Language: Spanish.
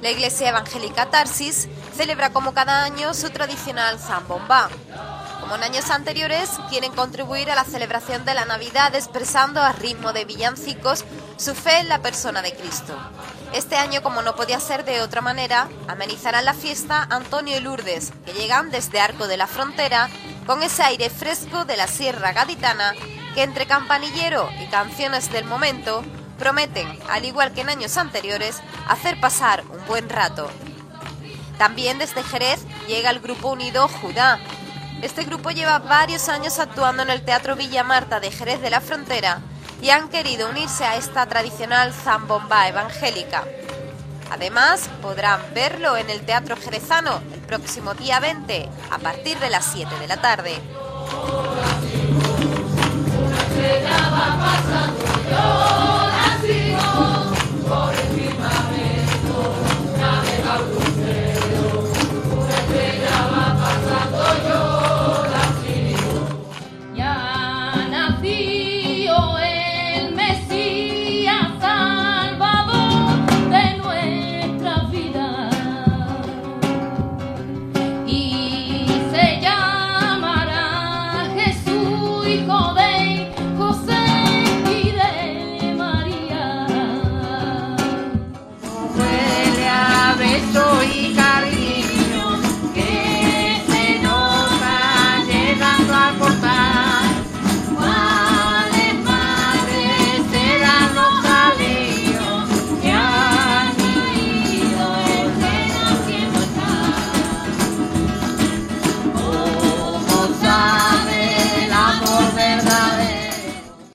La Iglesia Evangélica Tarsis celebra como cada año su tradicional Zambomba. Como en años anteriores, quieren contribuir a la celebración de la Navidad expresando a ritmo de villancicos su fe en la persona de Cristo. Este año, como no podía ser de otra manera, amenizarán la fiesta Antonio y Lourdes, que llegan desde Arco de la Frontera con ese aire fresco de la Sierra Gaditana que entre campanillero y canciones del momento prometen, al igual que en años anteriores, hacer pasar un buen rato. También desde Jerez llega el grupo unido Judá. Este grupo lleva varios años actuando en el Teatro Villa Marta de Jerez de la Frontera y han querido unirse a esta tradicional zambomba evangélica. Además, podrán verlo en el Teatro Jerezano el próximo día 20 a partir de las 7 de la tarde. Nació el Mesías, salvador de nuestra vida. Y se llamará Jesús.